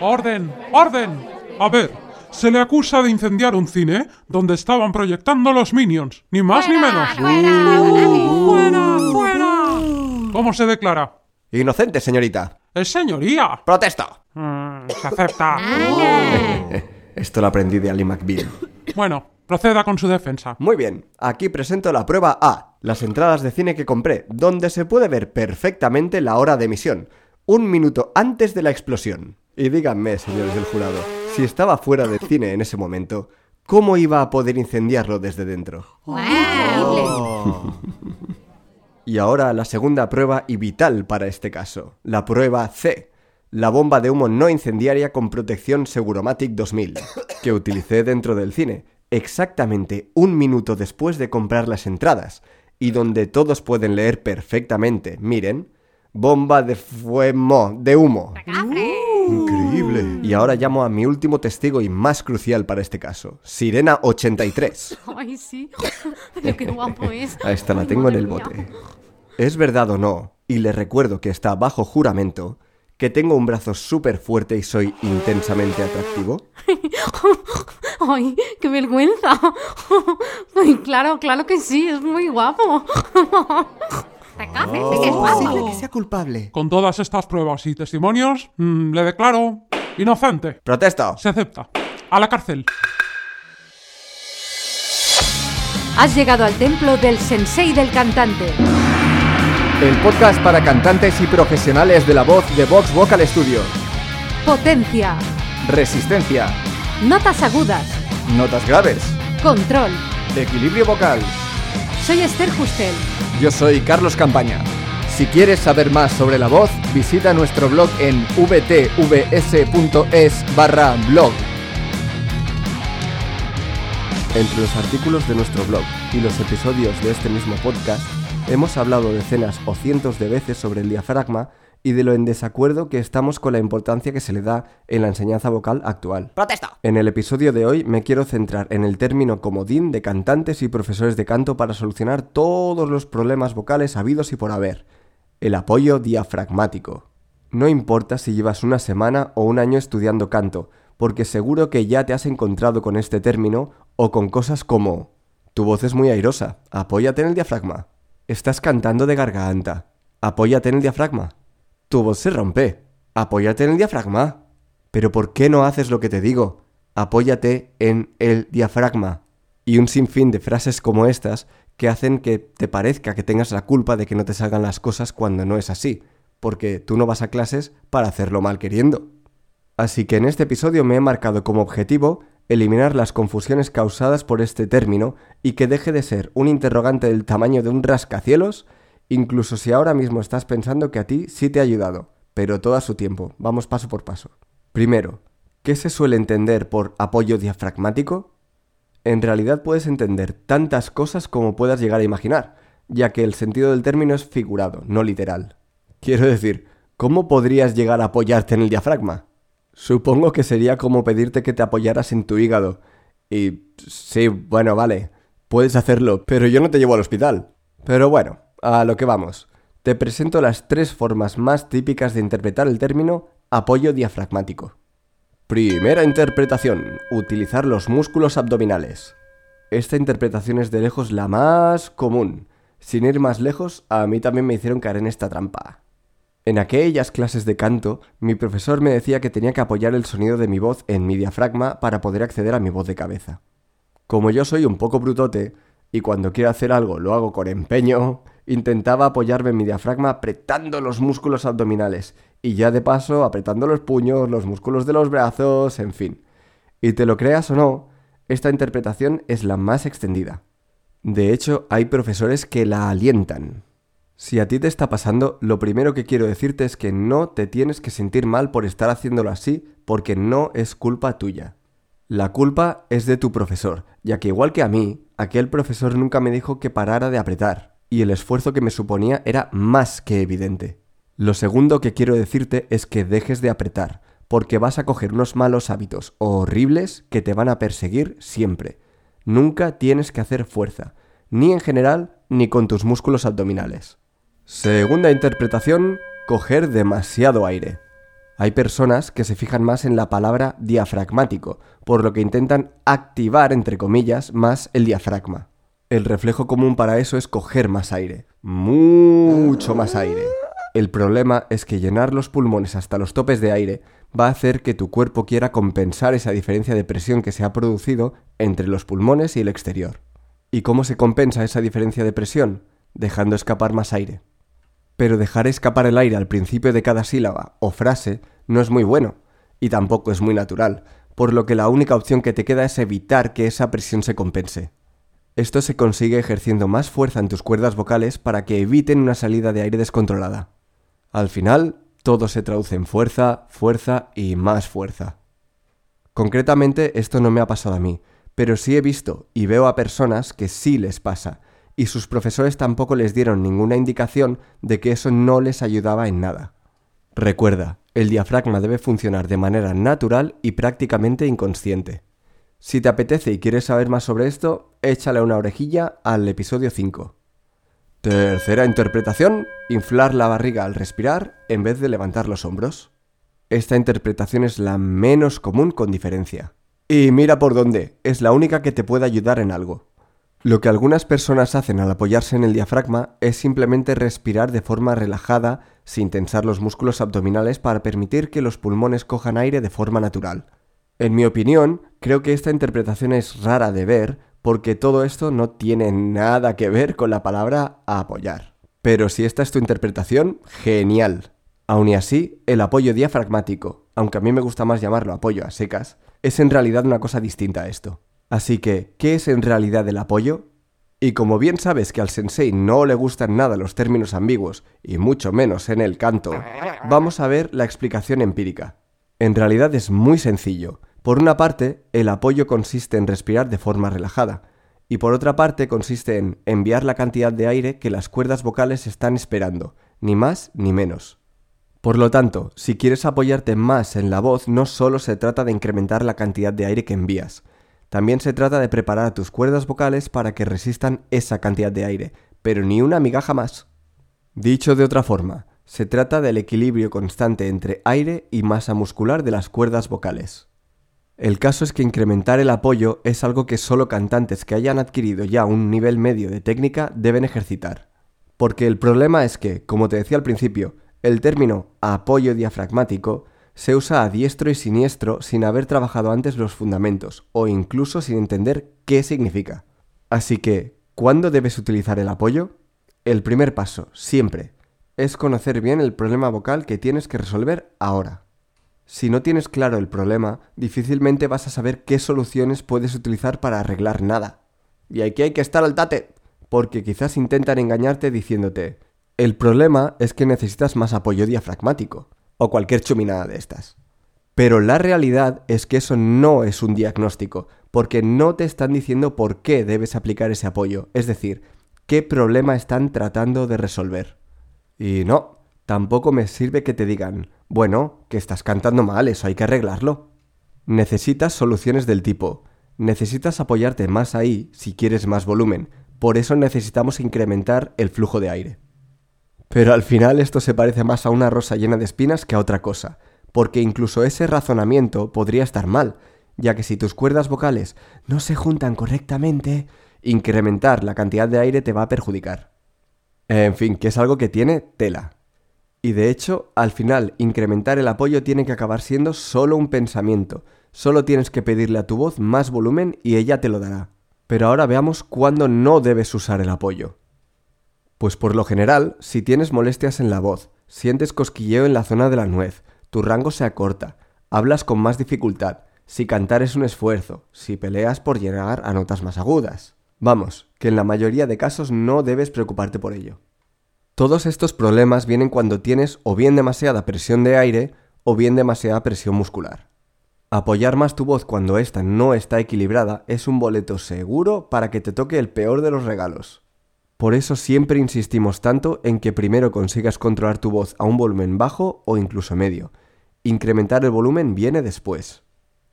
¡Orden! ¡Orden! A ver, se le acusa de incendiar un cine donde estaban proyectando los Minions, ni más ni menos. ¡Fuera! ¡Fuera! ¿Cómo se declara? Inocente, señorita. ¡Es señoría! ¡Protesto! Mm, se acepta. Esto lo aprendí de Ali McBeal. Bueno, proceda con su defensa. Muy bien, aquí presento la prueba A, las entradas de cine que compré, donde se puede ver perfectamente la hora de emisión, un minuto antes de la explosión. Y díganme, señores del jurado, si estaba fuera del cine en ese momento, ¿cómo iba a poder incendiarlo desde dentro? Y ahora la segunda prueba y vital para este caso, la prueba C, la bomba de humo no incendiaria con protección Seguromatic 2000, que utilicé dentro del cine, exactamente un minuto después de comprar las entradas, y donde todos pueden leer perfectamente, miren, bomba de fuemo, de humo. Increíble. Y ahora llamo a mi último testigo y más crucial para este caso, Sirena 83. Ay, sí. Ay, qué guapo es. A esta la Ay, tengo en el mía. bote. ¿Es verdad o no? Y le recuerdo que está bajo juramento que tengo un brazo súper fuerte y soy intensamente atractivo. Ay, qué vergüenza. Ay, claro, claro que sí, es muy guapo. posible que sea culpable. Con todas estas pruebas y testimonios, mm, le declaro inocente. Protesto. Se acepta. A la cárcel. Has llegado al templo del sensei del cantante. El podcast para cantantes y profesionales de la voz de Vox Vocal Studio. Potencia, Resistencia, notas agudas, notas graves, control. equilibrio vocal. Soy Esther Justel. Yo soy Carlos Campaña. Si quieres saber más sobre la voz, visita nuestro blog en vtvs.es barra blog. Entre los artículos de nuestro blog y los episodios de este mismo podcast, hemos hablado decenas o cientos de veces sobre el diafragma y de lo en desacuerdo que estamos con la importancia que se le da en la enseñanza vocal actual. ¡Protesto! En el episodio de hoy me quiero centrar en el término comodín de cantantes y profesores de canto para solucionar todos los problemas vocales habidos y por haber. El apoyo diafragmático. No importa si llevas una semana o un año estudiando canto, porque seguro que ya te has encontrado con este término o con cosas como Tu voz es muy airosa, apóyate en el diafragma. Estás cantando de garganta, apóyate en el diafragma. Tu voz se rompe, apóyate en el diafragma. Pero ¿por qué no haces lo que te digo? Apóyate en el diafragma. Y un sinfín de frases como estas que hacen que te parezca que tengas la culpa de que no te salgan las cosas cuando no es así, porque tú no vas a clases para hacerlo mal queriendo. Así que en este episodio me he marcado como objetivo eliminar las confusiones causadas por este término y que deje de ser un interrogante del tamaño de un rascacielos, incluso si ahora mismo estás pensando que a ti sí te ha ayudado, pero todo a su tiempo, vamos paso por paso. Primero, ¿qué se suele entender por apoyo diafragmático? En realidad puedes entender tantas cosas como puedas llegar a imaginar, ya que el sentido del término es figurado, no literal. Quiero decir, ¿cómo podrías llegar a apoyarte en el diafragma? Supongo que sería como pedirte que te apoyaras en tu hígado. Y sí, bueno, vale, puedes hacerlo, pero yo no te llevo al hospital. Pero bueno, a lo que vamos. Te presento las tres formas más típicas de interpretar el término apoyo diafragmático. Primera interpretación, utilizar los músculos abdominales. Esta interpretación es de lejos la más común. Sin ir más lejos, a mí también me hicieron caer en esta trampa. En aquellas clases de canto, mi profesor me decía que tenía que apoyar el sonido de mi voz en mi diafragma para poder acceder a mi voz de cabeza. Como yo soy un poco brutote, y cuando quiero hacer algo lo hago con empeño, intentaba apoyarme en mi diafragma apretando los músculos abdominales, y ya de paso apretando los puños, los músculos de los brazos, en fin. Y te lo creas o no, esta interpretación es la más extendida. De hecho, hay profesores que la alientan. Si a ti te está pasando, lo primero que quiero decirte es que no te tienes que sentir mal por estar haciéndolo así, porque no es culpa tuya. La culpa es de tu profesor, ya que igual que a mí, aquel profesor nunca me dijo que parara de apretar, y el esfuerzo que me suponía era más que evidente. Lo segundo que quiero decirte es que dejes de apretar, porque vas a coger unos malos hábitos horribles que te van a perseguir siempre. Nunca tienes que hacer fuerza, ni en general ni con tus músculos abdominales. Segunda interpretación, coger demasiado aire. Hay personas que se fijan más en la palabra diafragmático, por lo que intentan activar, entre comillas, más el diafragma. El reflejo común para eso es coger más aire, mucho más aire. El problema es que llenar los pulmones hasta los topes de aire va a hacer que tu cuerpo quiera compensar esa diferencia de presión que se ha producido entre los pulmones y el exterior. ¿Y cómo se compensa esa diferencia de presión? Dejando escapar más aire. Pero dejar escapar el aire al principio de cada sílaba o frase no es muy bueno, y tampoco es muy natural, por lo que la única opción que te queda es evitar que esa presión se compense. Esto se consigue ejerciendo más fuerza en tus cuerdas vocales para que eviten una salida de aire descontrolada. Al final, todo se traduce en fuerza, fuerza y más fuerza. Concretamente, esto no me ha pasado a mí, pero sí he visto y veo a personas que sí les pasa, y sus profesores tampoco les dieron ninguna indicación de que eso no les ayudaba en nada. Recuerda, el diafragma debe funcionar de manera natural y prácticamente inconsciente. Si te apetece y quieres saber más sobre esto, échale una orejilla al episodio 5. Tercera interpretación, inflar la barriga al respirar en vez de levantar los hombros. Esta interpretación es la menos común con diferencia. Y mira por dónde, es la única que te puede ayudar en algo. Lo que algunas personas hacen al apoyarse en el diafragma es simplemente respirar de forma relajada sin tensar los músculos abdominales para permitir que los pulmones cojan aire de forma natural. En mi opinión, creo que esta interpretación es rara de ver porque todo esto no tiene nada que ver con la palabra apoyar. Pero si esta es tu interpretación, genial. Aun y así, el apoyo diafragmático, aunque a mí me gusta más llamarlo apoyo a secas, es en realidad una cosa distinta a esto. Así que, ¿qué es en realidad el apoyo? Y como bien sabes que al sensei no le gustan nada los términos ambiguos, y mucho menos en el canto, vamos a ver la explicación empírica. En realidad es muy sencillo. Por una parte, el apoyo consiste en respirar de forma relajada, y por otra parte consiste en enviar la cantidad de aire que las cuerdas vocales están esperando, ni más ni menos. Por lo tanto, si quieres apoyarte más en la voz, no solo se trata de incrementar la cantidad de aire que envías, también se trata de preparar a tus cuerdas vocales para que resistan esa cantidad de aire, pero ni una migaja más. Dicho de otra forma, se trata del equilibrio constante entre aire y masa muscular de las cuerdas vocales. El caso es que incrementar el apoyo es algo que solo cantantes que hayan adquirido ya un nivel medio de técnica deben ejercitar. Porque el problema es que, como te decía al principio, el término apoyo diafragmático se usa a diestro y siniestro sin haber trabajado antes los fundamentos o incluso sin entender qué significa. Así que, ¿cuándo debes utilizar el apoyo? El primer paso, siempre, es conocer bien el problema vocal que tienes que resolver ahora. Si no tienes claro el problema, difícilmente vas a saber qué soluciones puedes utilizar para arreglar nada. Y aquí hay que estar al tate, porque quizás intentan engañarte diciéndote, el problema es que necesitas más apoyo diafragmático o cualquier chuminada de estas. Pero la realidad es que eso no es un diagnóstico, porque no te están diciendo por qué debes aplicar ese apoyo, es decir, qué problema están tratando de resolver. Y no, tampoco me sirve que te digan, bueno, que estás cantando mal, eso hay que arreglarlo. Necesitas soluciones del tipo, necesitas apoyarte más ahí si quieres más volumen, por eso necesitamos incrementar el flujo de aire. Pero al final esto se parece más a una rosa llena de espinas que a otra cosa, porque incluso ese razonamiento podría estar mal, ya que si tus cuerdas vocales no se juntan correctamente, incrementar la cantidad de aire te va a perjudicar. En fin, que es algo que tiene tela. Y de hecho, al final, incrementar el apoyo tiene que acabar siendo solo un pensamiento. Solo tienes que pedirle a tu voz más volumen y ella te lo dará. Pero ahora veamos cuándo no debes usar el apoyo. Pues por lo general, si tienes molestias en la voz, sientes cosquilleo en la zona de la nuez, tu rango se acorta, hablas con más dificultad, si cantar es un esfuerzo, si peleas por llegar a notas más agudas. Vamos, que en la mayoría de casos no debes preocuparte por ello. Todos estos problemas vienen cuando tienes o bien demasiada presión de aire o bien demasiada presión muscular. Apoyar más tu voz cuando ésta no está equilibrada es un boleto seguro para que te toque el peor de los regalos. Por eso siempre insistimos tanto en que primero consigas controlar tu voz a un volumen bajo o incluso medio. Incrementar el volumen viene después.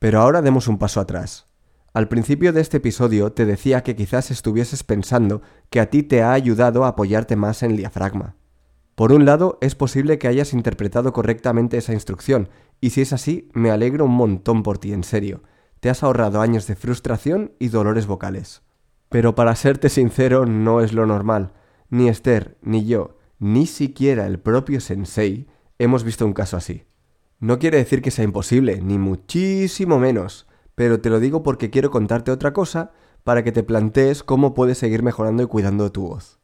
Pero ahora demos un paso atrás. Al principio de este episodio te decía que quizás estuvieses pensando que a ti te ha ayudado a apoyarte más en el diafragma. Por un lado, es posible que hayas interpretado correctamente esa instrucción, y si es así, me alegro un montón por ti, en serio. Te has ahorrado años de frustración y dolores vocales. Pero para serte sincero, no es lo normal. Ni Esther, ni yo, ni siquiera el propio Sensei hemos visto un caso así. No quiere decir que sea imposible, ni muchísimo menos, pero te lo digo porque quiero contarte otra cosa para que te plantees cómo puedes seguir mejorando y cuidando tu voz.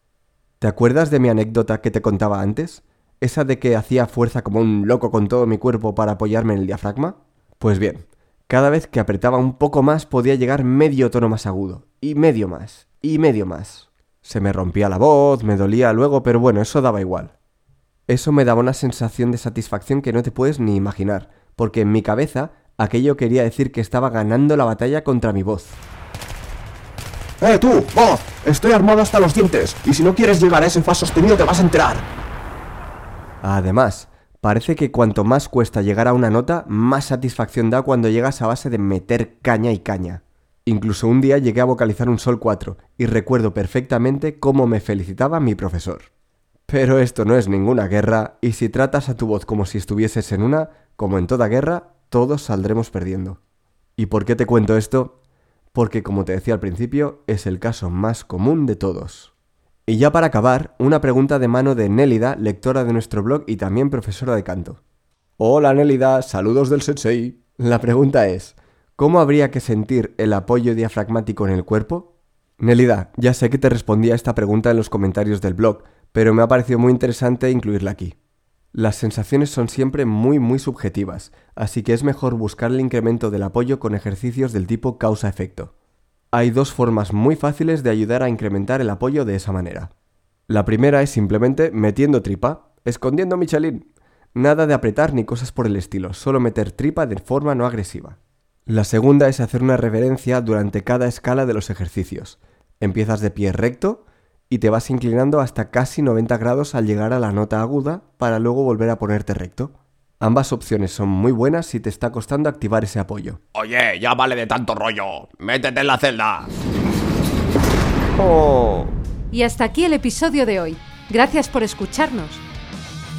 ¿Te acuerdas de mi anécdota que te contaba antes? Esa de que hacía fuerza como un loco con todo mi cuerpo para apoyarme en el diafragma? Pues bien, cada vez que apretaba un poco más podía llegar medio tono más agudo, y medio más, y medio más. Se me rompía la voz, me dolía luego, pero bueno, eso daba igual. Eso me daba una sensación de satisfacción que no te puedes ni imaginar, porque en mi cabeza aquello quería decir que estaba ganando la batalla contra mi voz. ¡Eh, tú, voz! Estoy armado hasta los dientes, y si no quieres llegar a ese fa sostenido te vas a enterar. Además, parece que cuanto más cuesta llegar a una nota, más satisfacción da cuando llegas a base de meter caña y caña. Incluso un día llegué a vocalizar un sol 4 y recuerdo perfectamente cómo me felicitaba mi profesor. Pero esto no es ninguna guerra, y si tratas a tu voz como si estuvieses en una, como en toda guerra, todos saldremos perdiendo. ¿Y por qué te cuento esto? Porque como te decía al principio, es el caso más común de todos. Y ya para acabar, una pregunta de mano de Nélida, lectora de nuestro blog y también profesora de canto. Hola Nélida, saludos del sensei. La pregunta es, ¿cómo habría que sentir el apoyo diafragmático en el cuerpo? Nélida, ya sé que te respondí a esta pregunta en los comentarios del blog, pero me ha parecido muy interesante incluirla aquí. Las sensaciones son siempre muy muy subjetivas, así que es mejor buscar el incremento del apoyo con ejercicios del tipo causa-efecto. Hay dos formas muy fáciles de ayudar a incrementar el apoyo de esa manera. La primera es simplemente metiendo tripa, escondiendo Michelin. Nada de apretar ni cosas por el estilo, solo meter tripa de forma no agresiva. La segunda es hacer una reverencia durante cada escala de los ejercicios. Empiezas de pie recto, y te vas inclinando hasta casi 90 grados al llegar a la nota aguda para luego volver a ponerte recto. Ambas opciones son muy buenas si te está costando activar ese apoyo. Oye, ya vale de tanto rollo. Métete en la celda. Oh. Y hasta aquí el episodio de hoy. Gracias por escucharnos.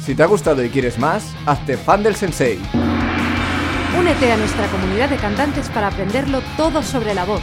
Si te ha gustado y quieres más, hazte fan del sensei. Únete a nuestra comunidad de cantantes para aprenderlo todo sobre la voz.